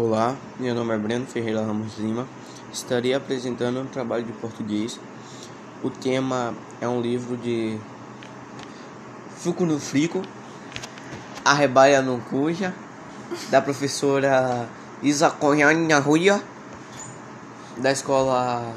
Olá, meu nome é Breno Ferreira Ramos Lima. Estarei apresentando um trabalho de português. O tema é um livro de Fuco no Frico, Arrebaia no Cuja, da professora Isa Conhanha Ruia, da escola